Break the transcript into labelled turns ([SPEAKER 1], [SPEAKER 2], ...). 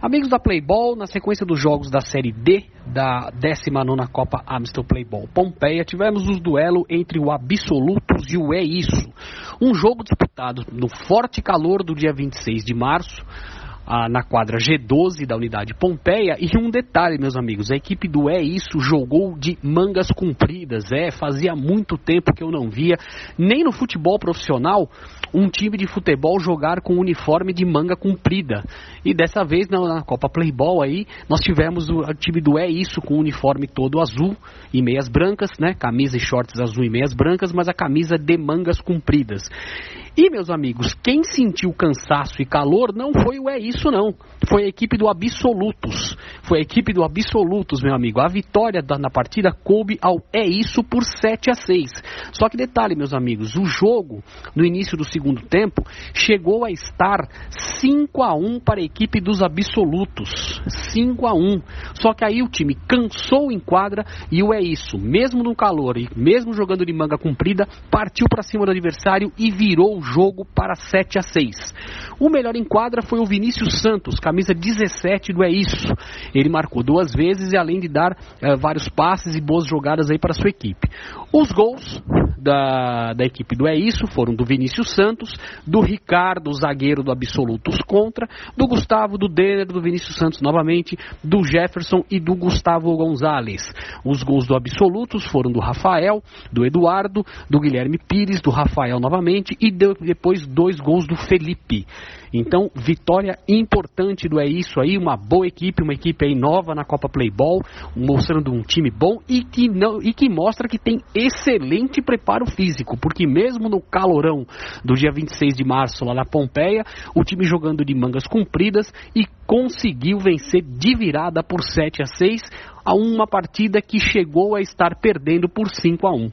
[SPEAKER 1] Amigos da Playball, na sequência dos jogos da Série D da 19 Copa Amstel Playball Pompeia, tivemos os duelo entre o Absolutos e o É Isso. Um jogo disputado no forte calor do dia 26 de março, ah, na quadra G12 da unidade Pompeia. E um detalhe, meus amigos, a equipe do É Isso jogou de mangas compridas. É, fazia muito tempo que eu não via, nem no futebol profissional, um time de futebol jogar com uniforme de manga comprida. E dessa vez na, na Copa Playball aí, nós tivemos o, o, time do É Isso com o uniforme todo azul e meias brancas, né? Camisa e shorts azul e meias brancas, mas a camisa de mangas compridas. E, meus amigos, quem sentiu cansaço e calor não foi o É Isso, não. Foi a equipe do Absolutos. Foi a equipe do Absolutos, meu amigo. A vitória da, na partida coube ao É Isso por 7 a 6. Só que detalhe, meus amigos, o jogo, no início do segundo tempo, chegou a estar 5 a 1 para a equipe dos Absolutos. 5 a 1 Só que aí o time cansou em quadra e o É Isso, mesmo no calor e mesmo jogando de manga comprida, partiu para cima do adversário e virou o jogo para 7 a 6. O melhor em quadra foi o Vinícius Santos, camisa 17 do É Isso. Ele marcou duas vezes e além de dar uh, vários passes e boas jogadas aí para sua equipe. Os gols da, da equipe do É Isso foram do Vinícius Santos, do Ricardo, zagueiro do Absolutos contra, do Gustavo, do Denner, do Vinícius Santos novamente, do Jefferson e do Gustavo Gonzalez. Os gols do Absolutos foram do Rafael, do Eduardo, do Guilherme Pires, do Rafael novamente e de, depois dois gols do Felipe. Então, vitória importante do É Isso aí, uma boa equipe, uma equipe aí nova na Copa Playball, mostrando um time bom e que, não, e que mostra que tem excelente preparo físico, porque mesmo no calorão do dia 26 de março lá na Pompeia, o time jogando de mangas compridas e conseguiu vencer de virada por 7 a 6 a uma partida que chegou a estar perdendo por 5 a 1.